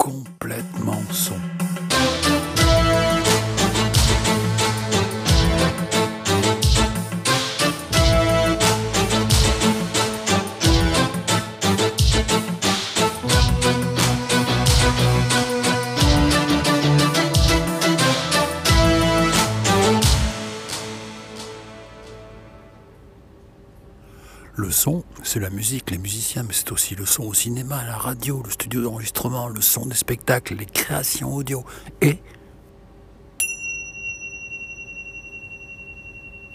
complètement son. Le son, c'est la musique, les musiciens, mais c'est aussi le son au cinéma, la radio, le studio d'enregistrement, le son des spectacles, les créations audio et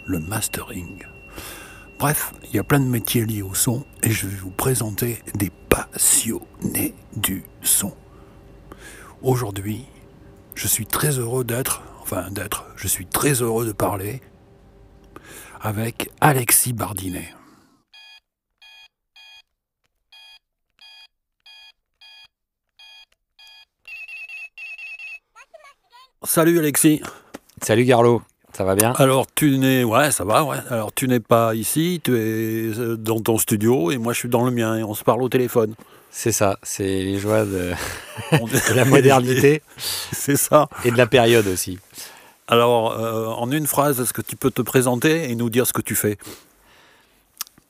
le mastering. Bref, il y a plein de métiers liés au son et je vais vous présenter des passionnés du son. Aujourd'hui, je suis très heureux d'être, enfin d'être, je suis très heureux de parler avec Alexis Bardinet. Salut Alexis. Salut Garlo, ça va bien? Alors tu n'es, ouais, ça va, ouais. Alors tu n'es pas ici, tu es euh, dans ton studio et moi je suis dans le mien et on se parle au téléphone. C'est ça, c'est les joies de, de la modernité. c'est ça. Et de la période aussi. Alors euh, en une phrase, est-ce que tu peux te présenter et nous dire ce que tu fais?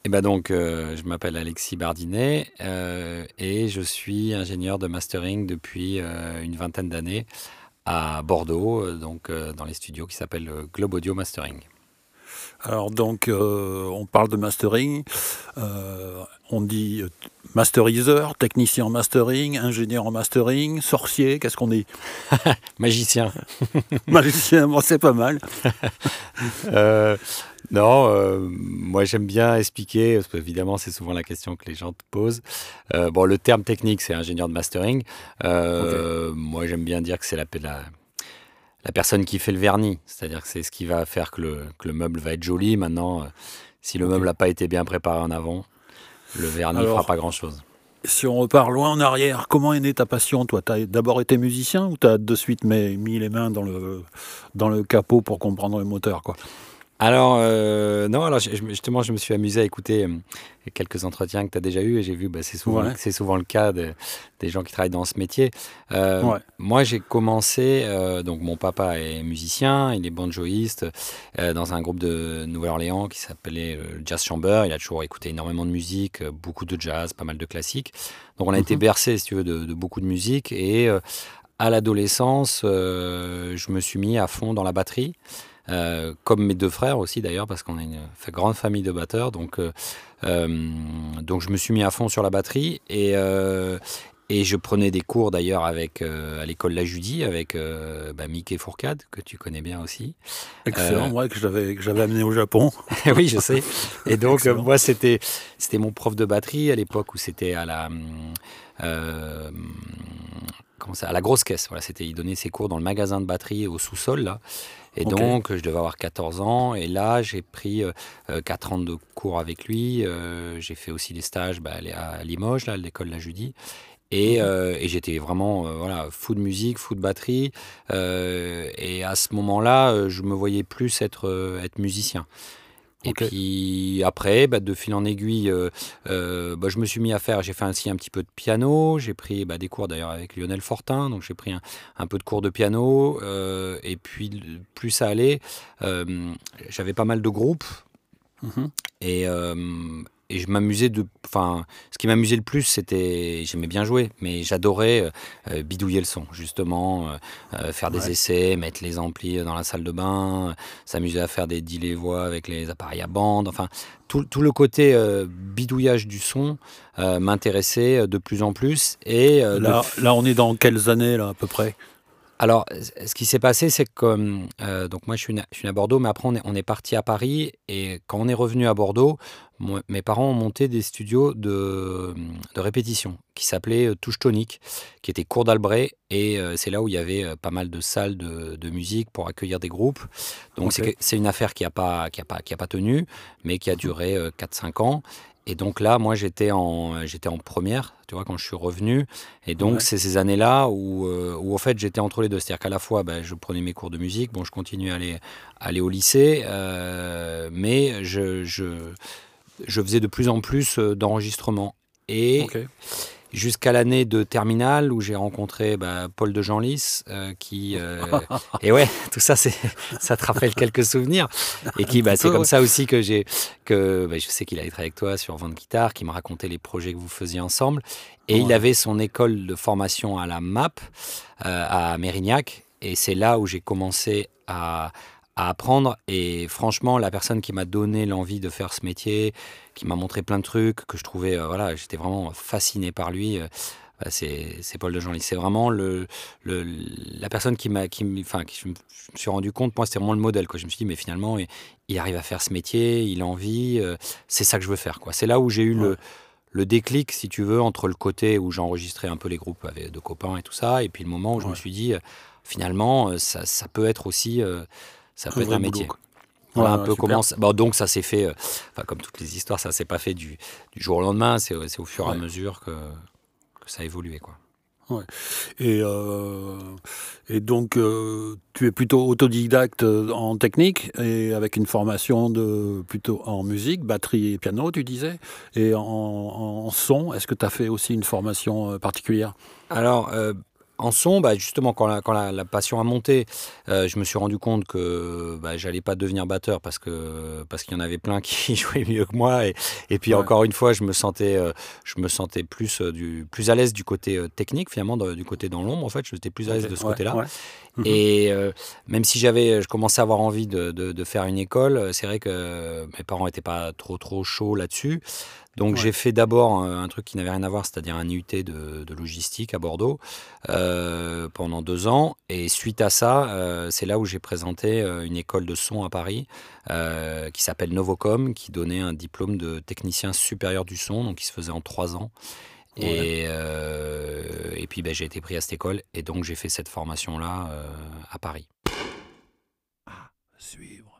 Eh ben donc, euh, je m'appelle Alexis Bardinet euh, et je suis ingénieur de mastering depuis une vingtaine d'années à Bordeaux, euh, donc euh, dans les studios qui s'appellent euh, Globe Audio Mastering. Alors donc euh, on parle de mastering, euh, on dit masteriseur, technicien en mastering, ingénieur en mastering, sorcier, qu'est-ce qu'on dit? Magicien. Magicien, bon, c'est pas mal. Euh, non, euh, moi j'aime bien expliquer, parce qu'évidemment c'est souvent la question que les gens te posent. Euh, bon, le terme technique c'est ingénieur de mastering. Euh, Moi j'aime bien dire que c'est la, la, la personne qui fait le vernis, c'est-à-dire que c'est ce qui va faire que le, que le meuble va être joli. Maintenant, si le meuble n'a pas été bien préparé en avant, le vernis ne fera pas grand-chose. Si on repart loin en arrière, comment est née ta passion Toi, tu as d'abord été musicien ou tu as de suite mis, mis les mains dans le, dans le capot pour comprendre le moteur quoi? Alors, euh, non, alors justement, je me suis amusé à écouter euh, quelques entretiens que tu as déjà eus et j'ai vu, bah, c'est souvent, Ouais. c'est souvent le cas de- des gens qui travaillent dans ce métier. Euh, Ouais. Moi, j'ai commencé, euh, donc mon papa est musicien, il est banjoïste dans un groupe de Nouvelle-Orléans qui s'appelait Jazz Chamber. Il a toujours écouté énormément de musique, beaucoup de jazz, pas mal de classiques. Donc, on a été Mhm. bercé, si tu veux, de, de beaucoup de musique et à l'adolescence, je me suis mis à fond dans la batterie. Euh, comme mes deux frères aussi d'ailleurs, parce qu'on est une grande famille de batteurs. Donc, euh, euh, donc je me suis mis à fond sur la batterie et, et je prenais des cours d'ailleurs avec euh, à l'école La Judie avec euh, bah, Mickey Fourcade, que tu connais bien aussi. Excellent, Euh, ouais, que j'avais que j'avais amené au Japon. oui, je sais. Et donc, moi, c'était, c'était mon prof de batterie à l'époque où c'était à la, ça, à la grosse caisse. Voilà, c'était, il donnait ses cours dans le magasin de batterie au sous-sol, là. Et donc, je devais avoir 14 ans. Et là, j'ai pris euh, euh, 4 ans de cours avec lui. Euh, j'ai fait aussi des stages bah, à Limoges, là, à l'école La Judie. Et, Mhm. euh, et j'étais vraiment euh, voilà, fou de musique, fou de batterie. Euh, et à ce moment-là, euh, je me voyais plus être, euh, être musicien. Et puis après, bah, de fil en aiguille, euh, euh, bah, je me suis mis à faire, j'ai fait ainsi un petit peu de piano, j'ai pris bah, des cours d'ailleurs avec Lionel Fortin, donc j'ai pris un, un peu de cours de piano, euh, et puis plus ça allait, j'avais pas mal de groupes, Mhm. et, et je m'amusais de. Enfin, ce qui m'amusait le plus, c'était. J'aimais bien jouer, mais j'adorais euh, euh, bidouiller le son, justement, euh, faire des Ouais. essais, mettre les amplis dans la salle de bain, euh, s'amuser à faire des delay voix avec les appareils à bande. Enfin, tout, tout le côté bidouillage du son m'intéressait de plus en plus. Et Là, le là, on est dans quelles années là à peu près? Alors, ce qui s'est passé, c'est que euh, donc moi je suis, né, je suis né à Bordeaux, mais après on est, on est parti à Paris et quand on est revenu à Bordeaux, moi- mes parents ont monté des studios de, de répétition qui s'appelaient euh, Touche Tonique, qui était cours d'Albret et euh, c'est là où il y avait pas mal de salles de, de musique pour accueillir des groupes. Donc c'est une affaire qui n'a pas, qui a pas, qui a pas tenu, mais qui a duré euh, 4-5 ans. Et donc là, moi, j'étais en, j'étais en première, tu vois, quand je suis revenu. Et donc, Ouais. c'est ces années-là où, euh, où, en fait, j'étais entre les deux. C'est-à-dire qu'à la fois, ben, je prenais mes cours de musique, bon, je continuais à aller, à aller au lycée, euh, mais je, je, je faisais de plus en plus euh, d'enregistrements. Et. Jusqu'à l'année de terminale où j'ai rencontré bah, Paul de Genlis, euh, qui et ouais, tout ça c'est ça te rappelle quelques souvenirs. Et qui bah, c'est comme ça aussi que j'ai que bah, je sais qu'il a été avec toi sur Vente Guitare, qui m'a raconté les projets que vous faisiez ensemble. Et il avait son école de formation à la MAP à Mérignac. Et c'est là où j'ai commencé à à apprendre. Et franchement, la personne qui m'a donné l'envie de faire ce métier, qui m'a montré plein de trucs, que je trouvais, euh, voilà, j'étais vraiment fasciné par lui. Euh, bah, c'est, Paul de Genlis. C'est vraiment le, le, la personne qui m'a, qui, enfin, qui, je me suis rendu compte, moi, c'était vraiment le modèle. Quoi. Je me suis dit, mais finalement, il, arrive à faire ce métier, il a envie, euh, c'est ça que je veux faire. Quoi. C'est là où j'ai eu le, le déclic, si tu veux, entre le côté où j'enregistrais un peu les groupes avec de copains et tout ça, et puis le moment où je me suis dit, finalement, ça, ça, peut être aussi ça peut être un métier. Voilà un peu comment bon, donc ça s'est fait, euh, comme toutes les histoires, ça s'est pas fait du, du, jour au lendemain, c'est au fur et à mesure que, que, ça a évolué. Quoi. Ouais. Et, euh, et donc, euh, tu es plutôt autodidacte en technique et avec une formation de, plutôt en musique, batterie et piano, tu disais, et en, en son. Est-ce que tu as fait aussi une formation particulière? Alors, en son, bah, justement, quand la, passion a monté, euh, je me suis rendu compte que bah, j'allais pas devenir batteur parce que parce qu'il y en avait plein qui jouaient mieux que moi. Et, puis encore une fois, je me sentais, euh, je me sentais plus, euh, du, plus à l'aise du côté technique, finalement, du côté dans l'ombre. En fait, je j'étais plus à l'aise de ce côté-là. Et même si j'avais, je commençais à avoir envie de, de faire une école, c'est vrai que mes parents n'étaient pas trop trop chauds là-dessus. Donc j'ai fait d'abord un, truc qui n'avait rien à voir, c'est-à-dire un IUT de, logistique à Bordeaux euh, pendant deux ans. Et suite à ça, euh, c'est là où j'ai présenté euh, une école de son à Paris qui s'appelle Novocom, qui donnait un diplôme de technicien supérieur du son, donc qui se faisait en trois ans. Et, et, puis ben, j'ai été pris à cette école et donc j'ai fait cette formation-là à Paris. À suivre.